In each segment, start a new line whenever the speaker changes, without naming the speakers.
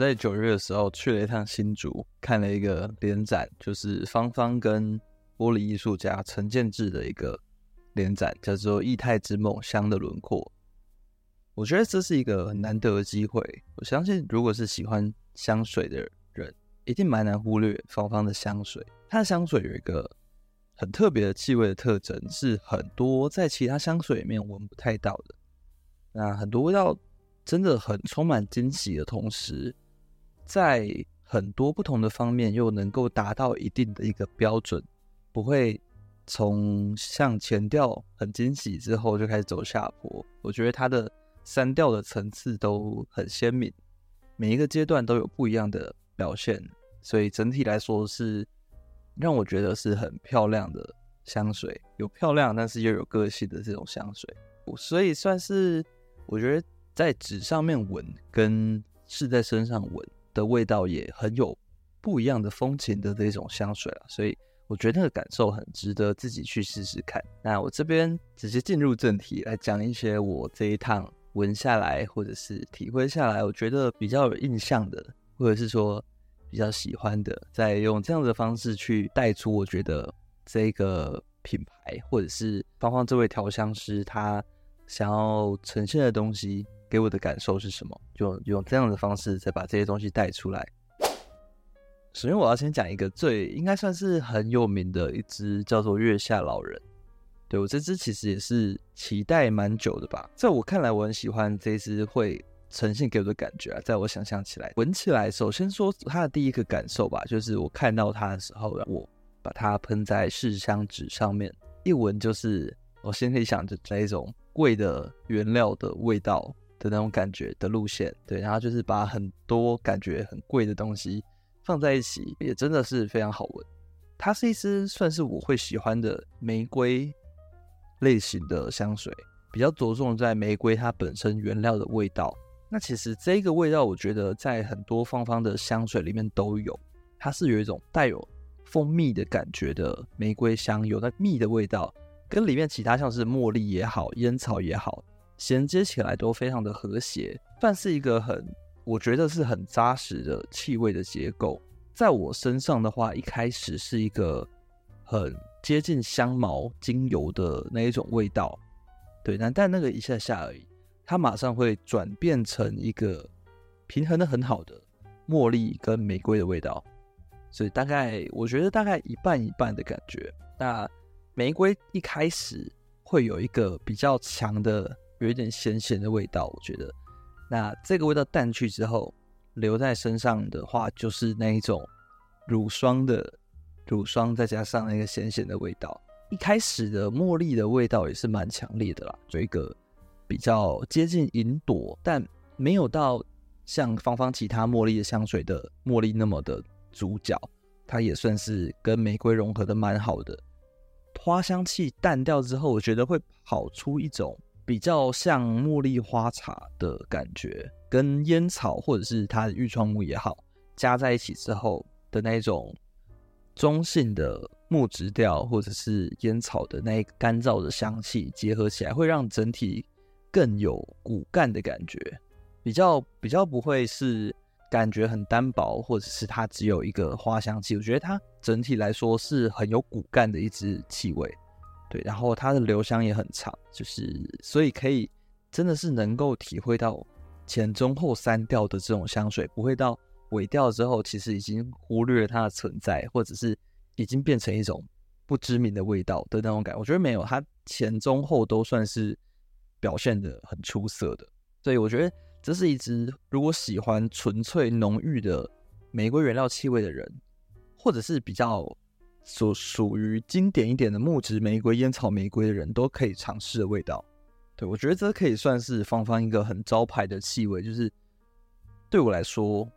在九月的时候去了一趟新竹，看了一个联展，就是芳芳跟玻璃艺术家陈建志的一个联展，叫做《异态之梦：香的轮廓》。我觉得这是一个很难得的机会。我相信，如果是喜欢香水的人，一定蛮难忽略芳芳的香水。它的香水有一个很特别的气味的特征，是很多在其他香水里面闻不太到的。那很多味道真的很充满惊喜的同时，在很多不同的方面又能够达到一定的一个标准，不会从像前调很惊喜之后就开始走下坡。我觉得它的。三调的层次都很鲜明，每一个阶段都有不一样的表现，所以整体来说是让我觉得是很漂亮的香水，有漂亮但是又有个性的这种香水，所以算是我觉得在纸上面闻跟是在身上闻的味道也很有不一样的风情的这种香水啊，所以我觉得那个感受很值得自己去试试看。那我这边直接进入正题来讲一些我这一趟。闻下来，或者是体会下来，我觉得比较有印象的，或者是说比较喜欢的，再用这样的方式去带出，我觉得这个品牌，或者是芳芳这位调香师他想要呈现的东西，给我的感受是什么？就用这样的方式再把这些东西带出来。首先，我要先讲一个最应该算是很有名的一支，叫做月下老人。对，我这支其实也是期待蛮久的吧，在我看来，我很喜欢这支会呈现给我的感觉啊。在我想象起来，闻起来，首先说它的第一个感受吧，就是我看到它的时候，我把它喷在试香纸上面，一闻就是我心里想着这种贵的原料的味道的那种感觉的路线。对，然后就是把很多感觉很贵的东西放在一起，也真的是非常好闻。它是一支算是我会喜欢的玫瑰。类型的香水比较着重在玫瑰它本身原料的味道。那其实这个味道，我觉得在很多芳芳的香水里面都有。它是有一种带有蜂蜜的感觉的玫瑰香，有那蜜的味道，跟里面其他像是茉莉也好、烟草也好，衔接起来都非常的和谐，算是一个很，我觉得是很扎实的气味的结构。在我身上的话，一开始是一个很。接近香茅精油的那一种味道，对，但但那个一下下而已，它马上会转变成一个平衡的很好的茉莉跟玫瑰的味道，所以大概我觉得大概一半一半的感觉。那玫瑰一开始会有一个比较强的，有一点咸咸的味道，我觉得，那这个味道淡去之后，留在身上的话，就是那一种乳霜的。乳霜再加上那个咸咸的味道，一开始的茉莉的味道也是蛮强烈的啦，有一个比较接近云朵，但没有到像芳芳其他茉莉的香水的茉莉那么的主角，它也算是跟玫瑰融合的蛮好的。花香气淡掉之后，我觉得会跑出一种比较像茉莉花茶的感觉，跟烟草或者是它的愈创木也好加在一起之后的那种。中性的木质调或者是烟草的那干燥的香气结合起来，会让整体更有骨干的感觉，比较比较不会是感觉很单薄，或者是它只有一个花香气。我觉得它整体来说是很有骨干的一支气味，对，然后它的留香也很长，就是所以可以真的是能够体会到前中后三调的这种香水，不会到。尾调之后，其实已经忽略了它的存在，或者是已经变成一种不知名的味道的那种感。我觉得没有，它前中后都算是表现得很出色的。所以我觉得这是一支如果喜欢纯粹浓郁的玫瑰原料气味的人，或者是比较所属于经典一点的木质玫瑰、烟草玫瑰的人都可以尝试的味道。对，我觉得这可以算是芳芳一个很招牌的气味，就是对我来说。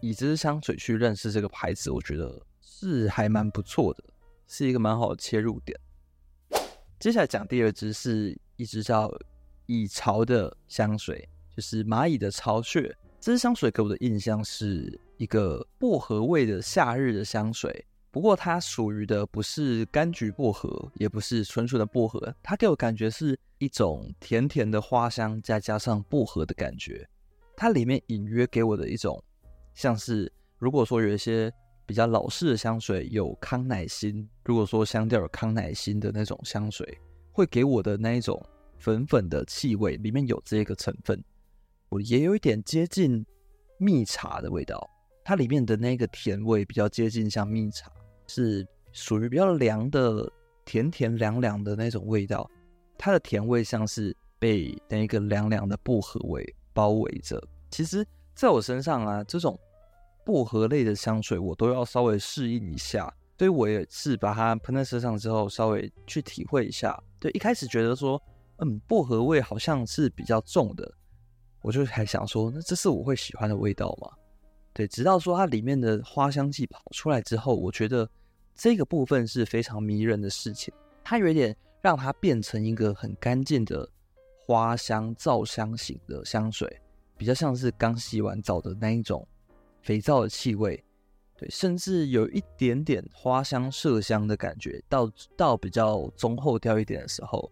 以这支香水去认识这个牌子，我觉得是还蛮不错的，是一个蛮好的切入点。接下来讲第二支是一支叫蚁巢的香水，就是蚂蚁的巢穴。这支香水给我的印象是一个薄荷味的夏日的香水，不过它属于的不是柑橘薄荷，也不是纯纯的薄荷，它给我感觉是一种甜甜的花香，再加上薄荷的感觉。它里面隐约给我的一种。像是如果说有一些比较老式的香水有康乃馨，如果说香调有康乃馨的那种香水，会给我的那一种粉粉的气味，里面有这个成分，我也有一点接近蜜茶的味道，它里面的那个甜味比较接近像蜜茶，是属于比较凉的甜甜凉凉的那种味道，它的甜味像是被那个凉凉的薄荷味包围着。其实，在我身上啊，这种薄荷类的香水我都要稍微适应一下，所以我也是把它喷在身上之后，稍微去体会一下。对，一开始觉得说，嗯，薄荷味好像是比较重的，我就还想说，那这是我会喜欢的味道吗？对，直到说它里面的花香气跑出来之后，我觉得这个部分是非常迷人的事情，它有一点让它变成一个很干净的花香皂香型的香水。比较像是刚洗完澡的那一种肥皂的气味，对，甚至有一点点花香麝香的感觉。到到比较中后调一点的时候，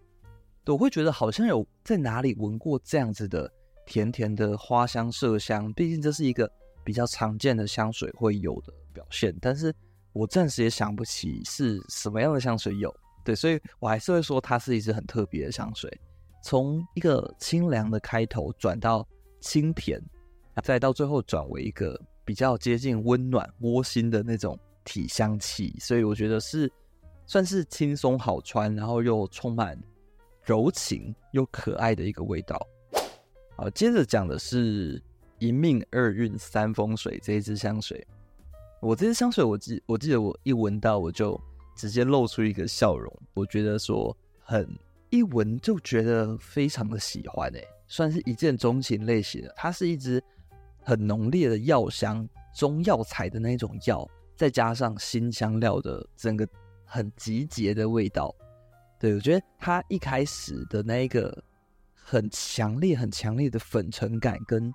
我会觉得好像有在哪里闻过这样子的甜甜的花香麝香。毕竟这是一个比较常见的香水会有的表现，但是我暂时也想不起是什么样的香水有。对，所以我还是会说它是一支很特别的香水。从一个清凉的开头转到。清甜，再到最后转为一个比较接近温暖窝心的那种体香气，所以我觉得是算是轻松好穿，然后又充满柔情又可爱的一个味道。好，接着讲的是一命二运三风水这一支香水。我这支香水，我记我记得我一闻到我就直接露出一个笑容，我觉得说很一闻就觉得非常的喜欢诶、算是一见钟情类型的，它是一支很浓烈的药香，中药材的那种药，再加上新香料的整个很集结的味道。对，我觉得它一开始的那一个很强烈、很强烈的粉尘感，跟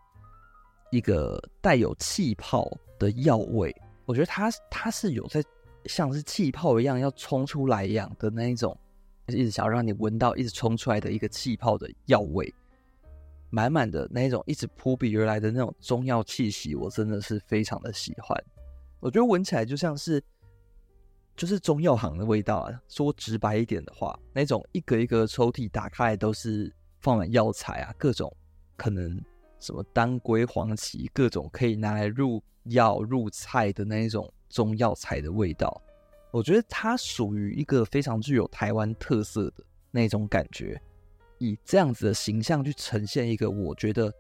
一个带有气泡的药味，我觉得它它是有在像是气泡一样要冲出来一样的那一种，一直想要让你闻到一直冲出来的一个气泡的药味。满满的那一种一直扑鼻而来的那种中药气息，我真的是非常的喜欢。我觉得闻起来就像是，就是中药行的味道啊。说直白一点的话，那种一格一格抽屉打开都是放满药材啊，各种可能什么当归、黄芪，各种可以拿来入药入菜的那一种中药材的味道。我觉得它属于一个非常具有台湾特色的那种感觉。以这样子的形象去呈现一个，我觉得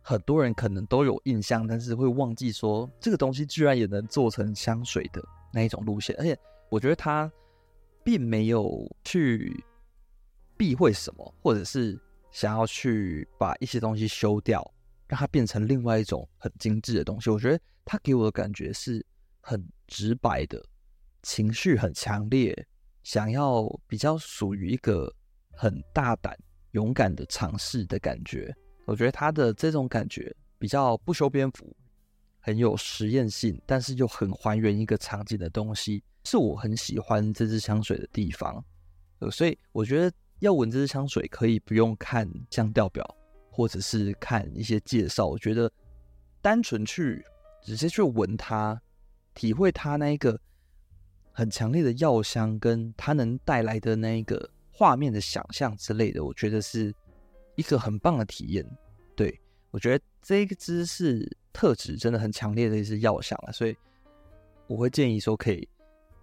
很多人可能都有印象，但是会忘记说这个东西居然也能做成香水的那一种路线。而且我觉得他并没有去避讳什么，或者是想要去把一些东西修掉，让它变成另外一种很精致的东西。我觉得他给我的感觉是很直白的，情绪很强烈，想要比较属于一个。很大胆、勇敢的尝试的感觉，我觉得他的这种感觉比较不修边幅，很有实验性，但是又很还原一个场景的东西，是我很喜欢这支香水的地方。呃，所以我觉得要闻这支香水，可以不用看香调表，或者是看一些介绍。我觉得单纯去直接去闻它，体会它那一个很强烈的药香，跟它能带来的那一个。画面的想象之类的，我觉得是一个很棒的体验。对，我觉得这一支是特质真的很强烈的一支药香啊，所以我会建议说可以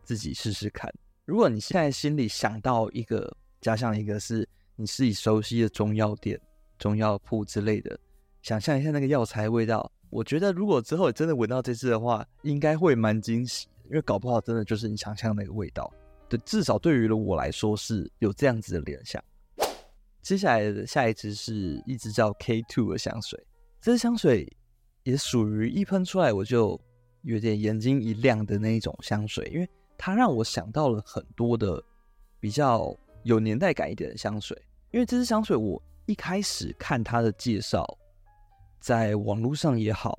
自己试试看。如果你现在心里想到一个，加上一个是你自己熟悉的中药店、中药铺之类的，想象一下那个药材味道，我觉得如果之后真的闻到这支的话，应该会蛮惊喜，因为搞不好真的就是你想象那个味道。对，至少对于了我来说是有这样子的联想。接下来的下一支是一支叫 K Two 的香水，这支香水也属于一喷出来我就有点眼睛一亮的那一种香水，因为它让我想到了很多的比较有年代感一点的香水。因为这支香水我一开始看它的介绍，在网络上也好，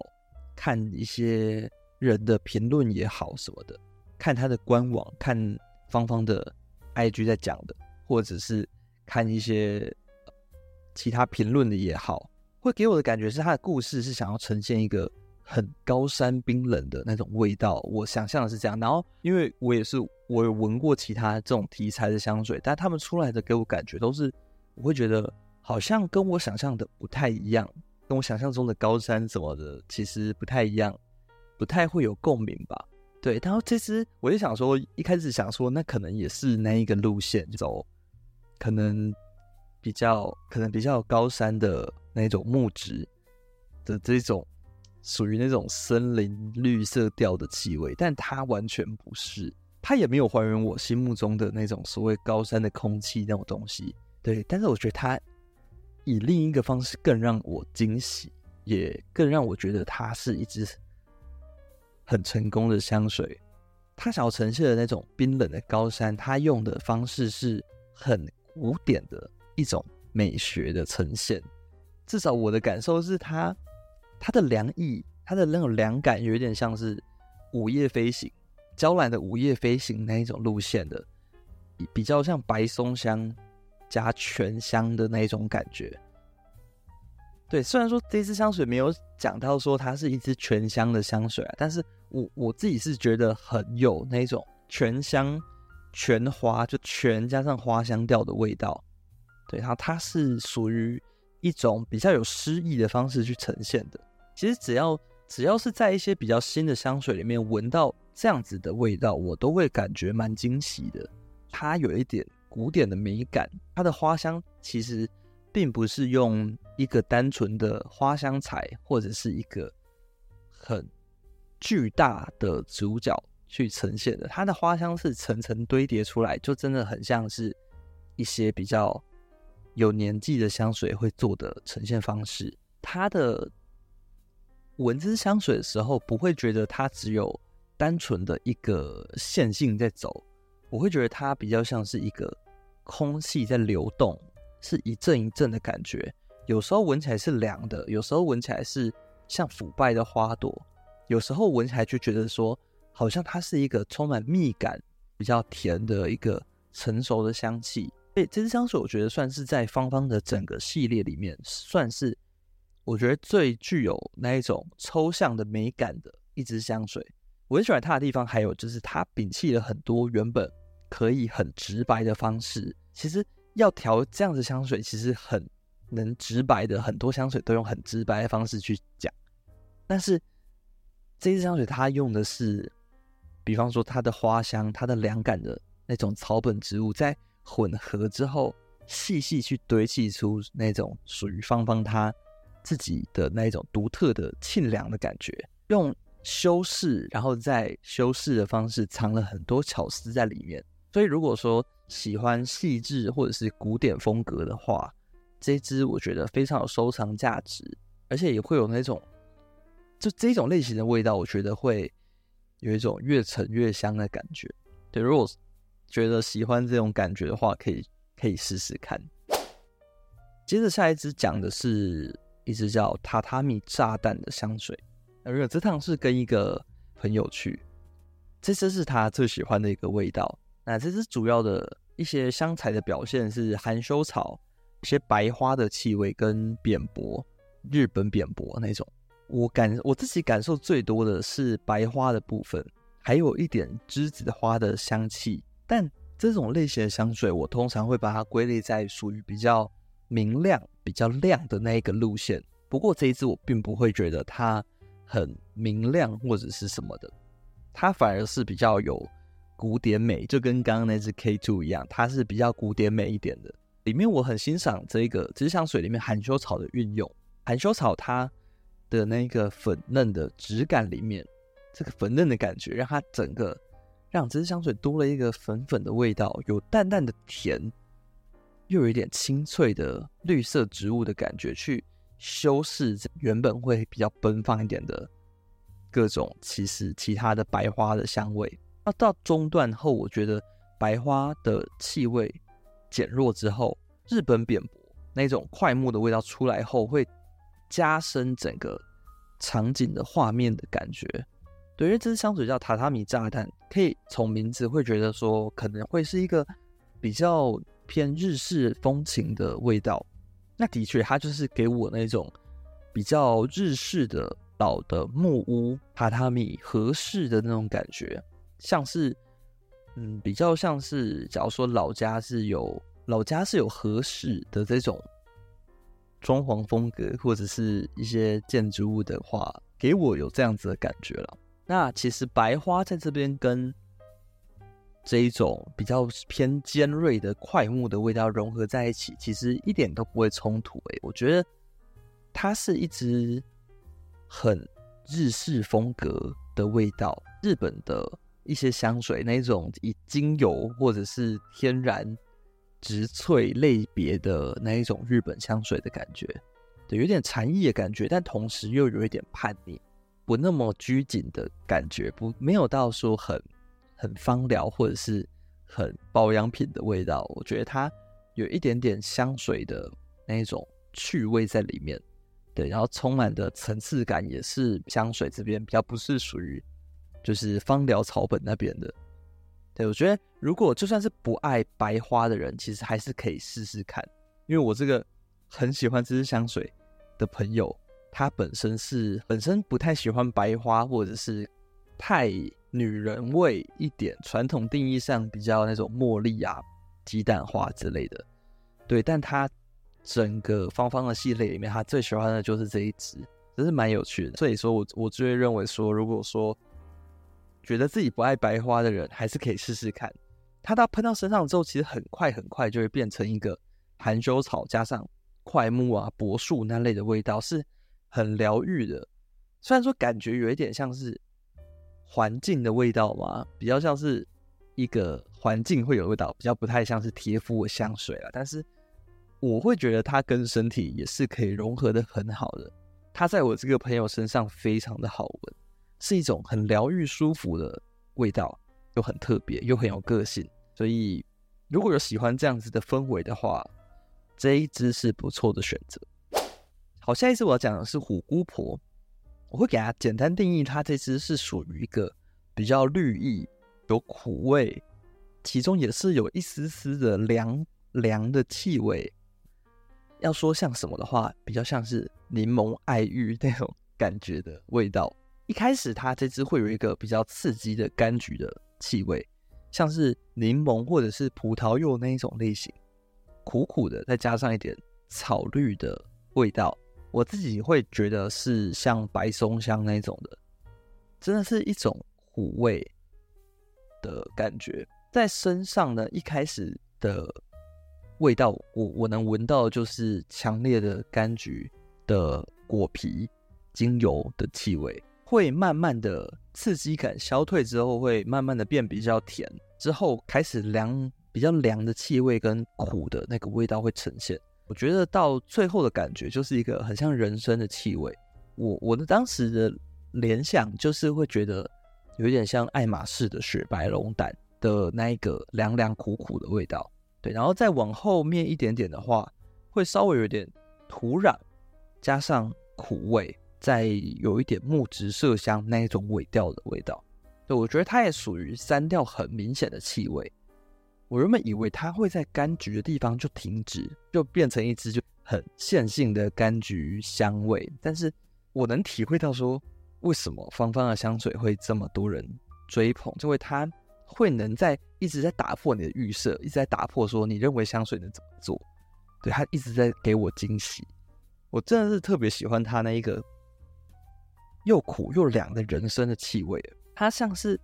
看一些人的评论也好什么的，看它的官网看。芳芳的 IG 在讲的，或者是看一些其他评论的也好，会给我的感觉是他的故事是想要呈现一个很高山冰冷的那种味道，我想象的是这样。然后，因为我也是我有闻过其他这种题材的香水，但他们出来的给我感觉都是，我会觉得好像跟我想象的不太一样，跟我想象中的高山什么的其实不太一样，不太会有共鸣吧。对，然后其实我就想说，一开始想说，那可能也是那一个路线走，可能比较可能比较高山的那种木质的这种。属于那种森林绿色调的气味，但它完全不是，它也没有还原我心目中的那种所谓高山的空气那种东西。对，但是我觉得它以另一个方式更让我惊喜，也更让我觉得它是一支很成功的香水。它想要呈现的那种冰冷的高山，它用的方式是很古典的一种美学的呈现。至少我的感受是它。它的凉意，它的那种凉感，有点像是午夜飞行，娇兰的午夜飞行那一种路线的，比较像白松香加全香的那一种感觉。对，虽然说这支香水没有讲到说它是一支全香的香水啊，但是我我自己是觉得很有那种全香全花，就全加上花香调的味道。对，然后它是属于。一种比较有诗意的方式去呈现的。其实只要只要是在一些比较新的香水里面闻到这样子的味道，我都会感觉蛮惊喜的。它有一点古典的美感，它的花香其实并不是用一个单纯的花香材或者是一个很巨大的主角去呈现的。它的花香是层层堆叠出来，就真的很像是一些比较。有年纪的香水会做的呈现方式，它的闻这支香水的时候，不会觉得它只有单纯的一个线性在走，我会觉得它比较像是一个空气在流动，是一阵一阵的感觉。有时候闻起来是凉的，有时候闻起来是像腐败的花朵，有时候闻起来就觉得说，好像它是一个充满蜜感、比较甜的一个成熟的香气。所以这支香水，我觉得算是在芳芳的整个系列里面，算是我觉得最具有那一种抽象的美感的一支香水。我很喜欢它的地方，还有就是它摒弃了很多原本可以很直白的方式。其实要调这样子香水，其实很能直白的，很多香水都用很直白的方式去讲。但是这支香水，它用的是，比方说它的花香、它的凉感的那种草本植物在。混合之后，细细去堆砌出那种属于芳芳它自己的那一种独特的沁凉的感觉，用修饰，然后在修饰的方式藏了很多巧思在里面。所以，如果说喜欢细致或者是古典风格的话，这支我觉得非常有收藏价值，而且也会有那种就这种类型的味道，我觉得会有一种越陈越香的感觉。对，如果。觉得喜欢这种感觉的话，可以可以试试看。接着下一支讲的是一支叫榻榻米炸弹的香水。那如果这趟是跟一个朋友去，这支是他最喜欢的一个味道。那这支主要的一些香材的表现是含羞草、一些白花的气味跟扁柏，日本扁柏那种。我感我自己感受最多的是白花的部分，还有一点栀子花的香气。但这种类型的香水，我通常会把它归类在属于比较明亮、比较亮的那一个路线。不过这一支我并不会觉得它很明亮或者是什么的，它反而是比较有古典美，就跟刚刚那支 K Two 一样，它是比较古典美一点的。里面我很欣赏这个这支香水里面含羞草的运用，含羞草它的那个粉嫩的质感里面，这个粉嫩的感觉让它整个。让这支香水多了一个粉粉的味道，有淡淡的甜，又有一点清脆的绿色植物的感觉，去修饰原本会比较奔放一点的各种其实其他的白花的香味。那到中段后，我觉得白花的气味减弱之后，日本扁柏那种快木的味道出来后，会加深整个场景的画面的感觉。对，因为这支香水叫榻榻米炸弹，可以从名字会觉得说可能会是一个比较偏日式风情的味道。那的确，它就是给我那种比较日式的老的木屋、榻榻米、和室的那种感觉，像是，嗯，比较像是，假如说老家是有老家是有合适的这种装潢风格，或者是一些建筑物的话，给我有这样子的感觉了。那其实白花在这边跟这一种比较偏尖锐的快木的味道融合在一起，其实一点都不会冲突。诶，我觉得它是一支很日式风格的味道，日本的一些香水那种以精油或者是天然植萃类别的那一种日本香水的感觉，对，有点禅意的感觉，但同时又有一点叛逆。不那么拘谨的感觉，不没有到说很很芳疗或者是很保养品的味道。我觉得它有一点点香水的那种趣味在里面，对，然后充满的层次感也是香水这边比较不是属于就是芳疗草本那边的。对，我觉得如果就算是不爱白花的人，其实还是可以试试看，因为我这个很喜欢这支香水的朋友。他本身是本身不太喜欢白花，或者是太女人味一点，传统定义上比较那种茉莉啊、鸡蛋花之类的。对，但他整个芳芳的系列里面，他最喜欢的就是这一支，真是蛮有趣的。所以说我我就会认为说，如果说觉得自己不爱白花的人，还是可以试试看。它到喷到身上之后，其实很快很快就会变成一个含羞草加上桧木啊、柏树那类的味道，是。很疗愈的，虽然说感觉有一点像是环境的味道嘛，比较像是一个环境会有味道，比较不太像是贴肤的香水了。但是我会觉得它跟身体也是可以融合的很好的。它在我这个朋友身上非常的好闻，是一种很疗愈、舒服的味道，又很特别，又很有个性。所以如果有喜欢这样子的氛围的话，这一支是不错的选择。好，下一支我要讲的是虎姑婆，我会给它简单定义，它这支是属于一个比较绿意、有苦味，其中也是有一丝丝的凉凉的气味。要说像什么的话，比较像是柠檬爱玉那种感觉的味道。一开始它这支会有一个比较刺激的柑橘的气味，像是柠檬或者是葡萄柚那一种类型，苦苦的，再加上一点草绿的味道。我自己会觉得是像白松香那种的，真的是一种苦味的感觉，在身上呢。一开始的味道，我我能闻到就是强烈的柑橘的果皮、精油的气味，会慢慢的刺激感消退之后，会慢慢的变比较甜，之后开始凉，比较凉的气味跟苦的那个味道会呈现。我觉得到最后的感觉就是一个很像人参的气味。我我的当时的联想就是会觉得有点像爱马仕的雪白龙胆的那一个凉凉苦苦的味道。对，然后再往后面一点点的话，会稍微有点土壤加上苦味，再有一点木质麝香那一种尾调的味道。对，我觉得它也属于三调很明显的气味。我原本以为它会在柑橘的地方就停止，就变成一支就很线性的柑橘香味。但是我能体会到说，为什么芳芳的香水会这么多人追捧，就会它会能在一直在打破你的预设，一直在打破说你认为香水能怎么做。对，它一直在给我惊喜，我真的是特别喜欢它那一个又苦又凉的人参的气味，它像是。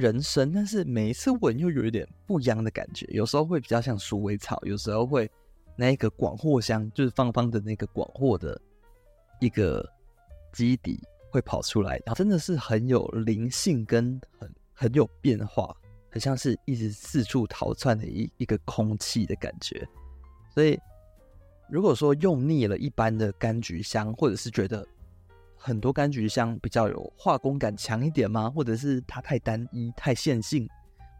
人参，但是每一次闻又有一点不一样的感觉，有时候会比较像鼠尾草，有时候会那一个广藿香，就是芳芳的那个广藿的一个基底会跑出来，然后真的是很有灵性跟很很有变化，很像是一直四处逃窜的一一个空气的感觉。所以如果说用腻了一般的柑橘香，或者是觉得。很多柑橘香比较有化工感强一点吗？或者是它太单一、太线性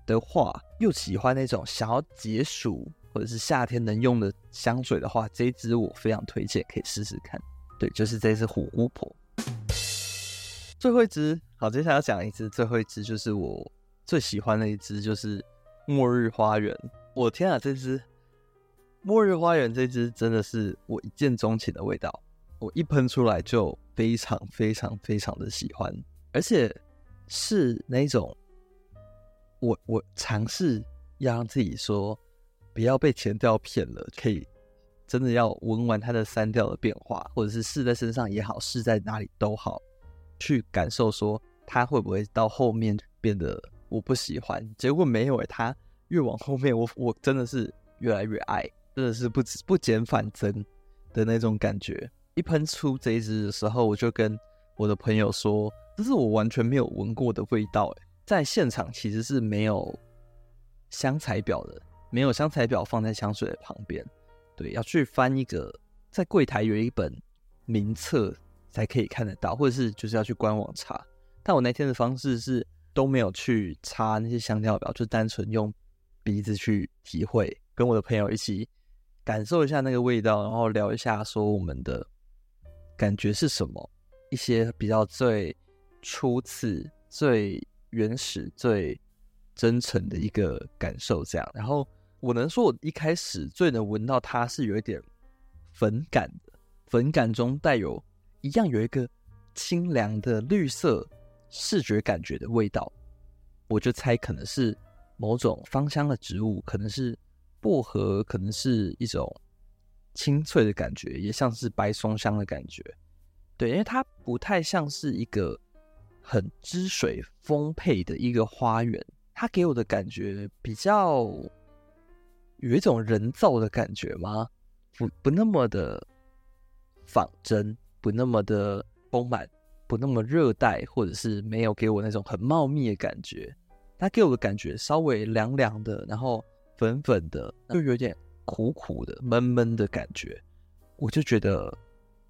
的话，又喜欢那种想要解暑或者是夏天能用的香水的话，这一支我非常推荐，可以试试看。对，就是这支虎姑婆。最后一支，好，接下来要讲一支，最后一支就是我最喜欢的一支，就是末日花园。我天啊，这支末日花园这支真的是我一见钟情的味道，我一喷出来就。非常非常非常的喜欢，而且是那种我我尝试要让自己说不要被前调骗了，可以真的要闻完它的三调的变化，或者是试在身上也好，试在哪里都好，去感受说它会不会到后面变得我不喜欢。结果没有诶，它越往后面我我真的是越来越爱，真的是不不减反增的那种感觉。一喷出这一支的时候，我就跟我的朋友说：“这是我完全没有闻过的味道。”哎，在现场其实是没有香材表的，没有香材表放在香水的旁边。对，要去翻一个，在柜台有一本名册才可以看得到，或者是就是要去官网查。但我那天的方式是都没有去查那些香调表，就单纯用鼻子去体会，跟我的朋友一起感受一下那个味道，然后聊一下说我们的。感觉是什么？一些比较最初次、最原始、最真诚的一个感受，这样。然后我能说，我一开始最能闻到它是有一点粉感的，粉感中带有一样有一个清凉的绿色视觉感觉的味道。我就猜可能是某种芳香的植物，可能是薄荷，可能是一种。清脆的感觉，也像是白松香的感觉，对，因为它不太像是一个很汁水丰沛的一个花园，它给我的感觉比较有一种人造的感觉吗？不不那么的仿真，不那么的丰满，不那么热带，或者是没有给我那种很茂密的感觉，它给我的感觉稍微凉凉的，然后粉粉的，就有点。苦苦的、闷闷的感觉，我就觉得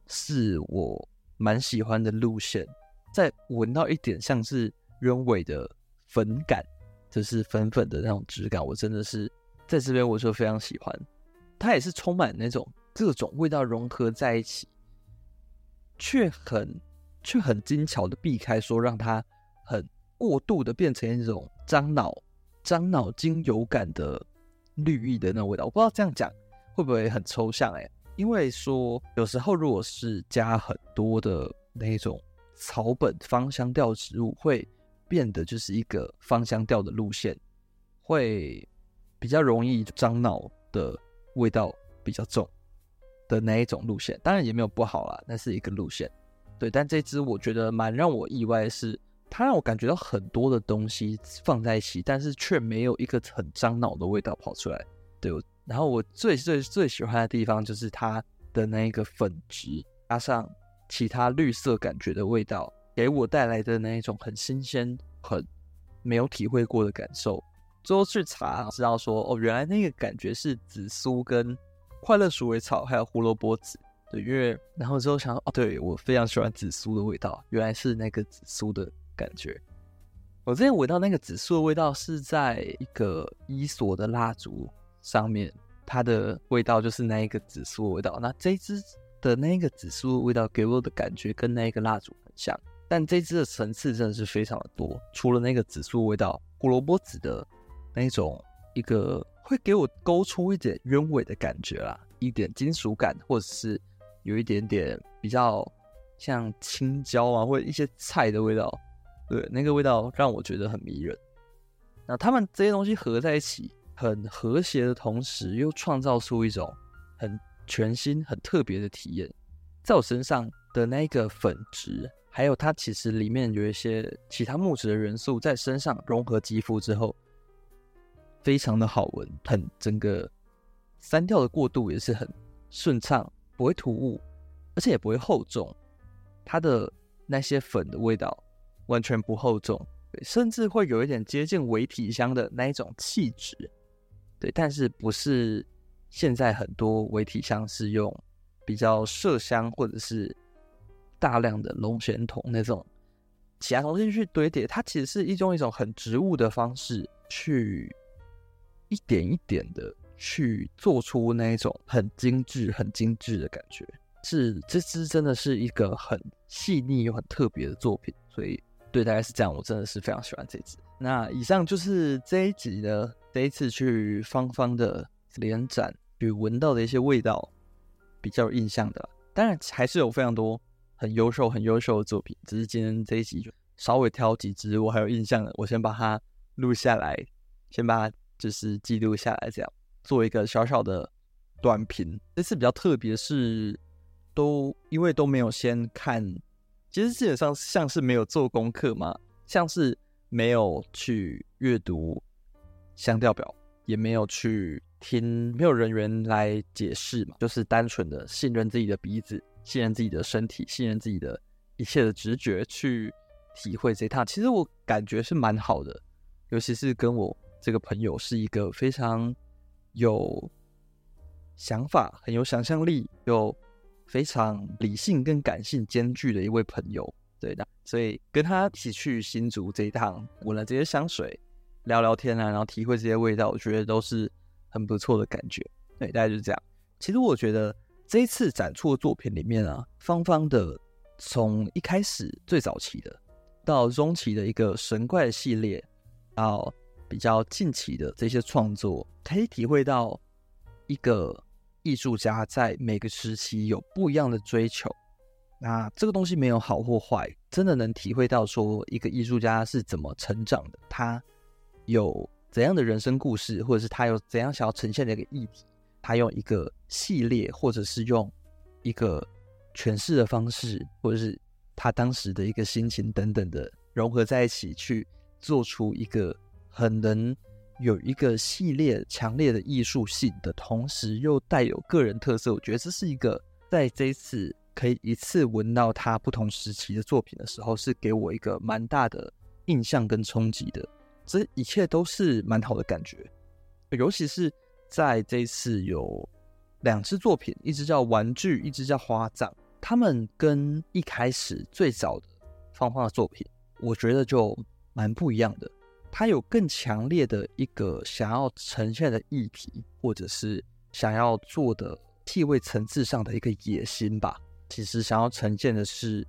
是我蛮喜欢的路线。再闻到一点像是鸢尾的粉感，就是粉粉的那种质感，我真的是在这边我就非常喜欢。它也是充满那种各种味道融合在一起，却很却很精巧的避开说让它很过度的变成一种樟脑、樟脑精油感的。绿意的那种味道，我不知道这样讲会不会很抽象哎、因为说有时候如果是加很多的那种草本芳香调植物，会变得就是一个芳香调的路线，会比较容易樟脑的味道比较重的那一种路线。当然也没有不好啦，那是一个路线。对，但这支我觉得蛮让我意外的是。它让我感觉到很多的东西放在一起，但是却没有一个很樟脑的味道跑出来。对，然后我最最最喜欢的地方就是它的那一个粉质，加上其他绿色感觉的味道，给我带来的那一种很新鲜、很没有体会过的感受。最后去查，知道说哦，原来那个感觉是紫苏、跟快乐鼠尾草还有胡萝卜籽。对，因为然后之后想哦，对，我非常喜欢紫苏的味道，原来是那个紫苏的。感觉，我之前闻到那个紫苏的味道是在一个伊索的蜡烛上面，它的味道就是那一个紫苏的味道。那这支的那个紫苏的味道给我的感觉跟那一个蜡烛很像，但这支的层次真的是非常的多。除了那个紫苏味道，胡萝卜籽的那种一个会给我勾出一点鸢尾的感觉啦，一点金属感，或者是有一点点比较像青椒啊，或者一些菜的味道。对，那个味道让我觉得很迷人。那他们这些东西合在一起，很和谐的同时，又创造出一种很全新、很特别的体验。在我身上的那个粉质，还有它其实里面有一些其他木质的元素，在身上融合肌肤之后，非常的好闻。很整个三调的过渡也是很顺畅，不会突兀，而且也不会厚重。它的那些粉的味道。完全不厚重，对，甚至会有一点接近微体香的那一种气质，对，但是不是现在很多微体香是用比较麝香或者是大量的龙涎酮那种其他东西去堆叠，它其实是一种一种很植物的方式去一点一点的去做出那一种很精致、很精致的感觉，是这支真的是一个很细腻又很特别的作品，所以。对，大概是这样。我真的是非常喜欢这支。那以上就是这一集的，这一次去芳芳的联展去闻到的一些味道，比较有印象的。当然还是有非常多很优秀、很优秀的作品。只是今天这一集就稍微挑几支我还有印象的，我先把它录下来，先把它就是记录下来，这样做一个小小的短评。这次比较特别是，都因为都没有先看，其实基本上像是没有做功课嘛，像是没有去阅读香调表，也没有去。听没有人员来解释嘛，就是单纯的信任自己的鼻子，信任自己的身体，信任自己的一切的直觉去体会这一趟。其实我感觉是蛮好的，尤其是跟我这个朋友是一个非常有想法、很有想象力、有非常理性跟感性兼具的一位朋友。对的，所以跟他一起去新竹这一趟，闻了这些香水，聊聊天啊，然后体会这些味道，我觉得都是。很不错的感觉，对，大概就是这样。其实我觉得这一次展出的作品里面啊，芳芳的从一开始最早期的，到中期的一个神怪系列，到比较近期的这些创作，可以体会到一个艺术家在每个时期有不一样的追求。那这个东西没有好或坏，真的能体会到说一个艺术家是怎么成长的，他有。怎样的人生故事，或者是他有怎样想要呈现的一个议题，他用一个系列，或者是用一个诠释的方式，或者是他当时的一个心情等等的融合在一起，去做出一个很能有一个系列强烈的艺术性的同时，又带有个人特色。我觉得这是一个在这一次可以一次闻到他不同时期的作品的时候，是给我一个蛮大的印象跟冲击的。这一切都是蛮好的感觉，尤其是在这一次有两支作品，一支叫《玩具》，一支叫《花葬》。他们跟一开始最早的芳芳的作品，我觉得就蛮不一样的。他有更强烈的一个想要呈现的议题，或者是想要做的气味层次上的一个野心吧。其实想要呈现的是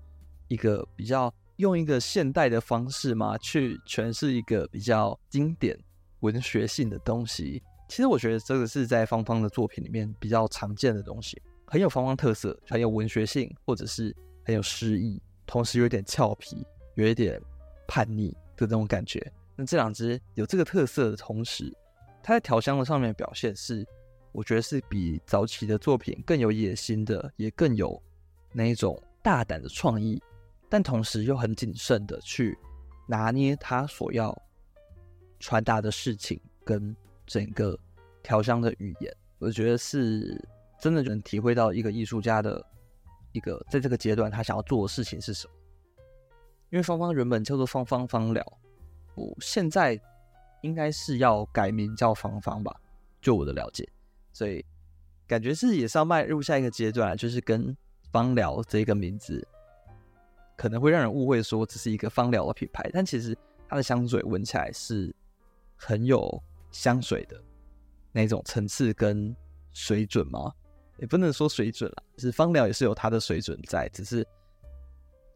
一个比较。用一个现代的方式嘛，去诠释一个比较经典文学性的东西。其实我觉得这个是在芳芳的作品里面比较常见的东西，很有芳芳特色，很有文学性，或者是很有诗意，同时有点俏皮，有一点叛逆的那种感觉。这两只有这个特色的同时，它在调香的上面表现是，我觉得是比早期的作品更有野心的，也更有那一种大胆的创意。但同时又很谨慎的去拿捏他所要传达的事情跟整个调香的语言，我觉得是真的能体会到一个艺术家的一个在这个阶段他想要做的事情是什么。因为芳芳原本叫做芳芳芳疗，我现在应该是要改名叫芳芳吧，就我的了解，所以感觉是也是要迈入下一个阶段，就是跟芳疗这个名字。可能会让人误会说这是一个芳疗的品牌，但其实它的香水闻起来是很有香水的那种层次跟水准吗？也不能说水准啦，就是芳疗也是有它的水准在，只是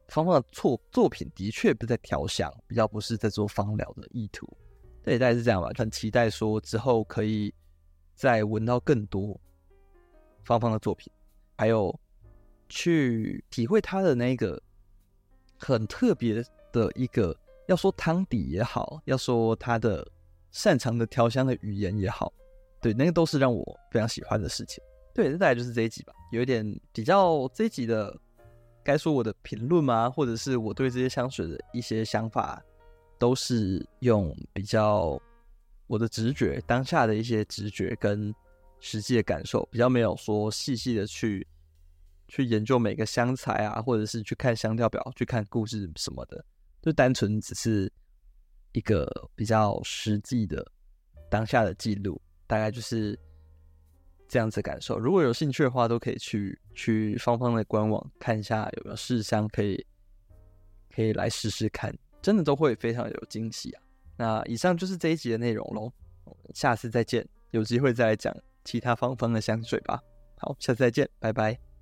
芳芳的作作品的确不在调香，比较不是在做芳疗的意图。对，大概是这样吧。很期待说之后可以再闻到更多芳芳的作品，还有去体会他的那个。很特别的一个，要说汤底也好，要说他的擅长的调香的语言也好，对，那个都是让我非常喜欢的事情。对，那大概就是这一集吧，有一点比较这一集的，该说我的评论吗？或者是我对这些香水的一些想法，都是用比较我的直觉，当下的一些直觉跟实际的感受，比较没有说细细的去。去研究每个香材啊，或者是去看香调表，去看故事什么的，就单纯只是一个比较实际的当下的记录，大概就是这样子感受。如果有兴趣的话，都可以去去芳芳的官网看一下有没有试香，可以可以来试试看，真的都会非常有惊喜啊。那以上就是这一集的内容喽，我们下次再见，有机会再来讲其他芳芳的香水吧。好，下次再见，拜拜。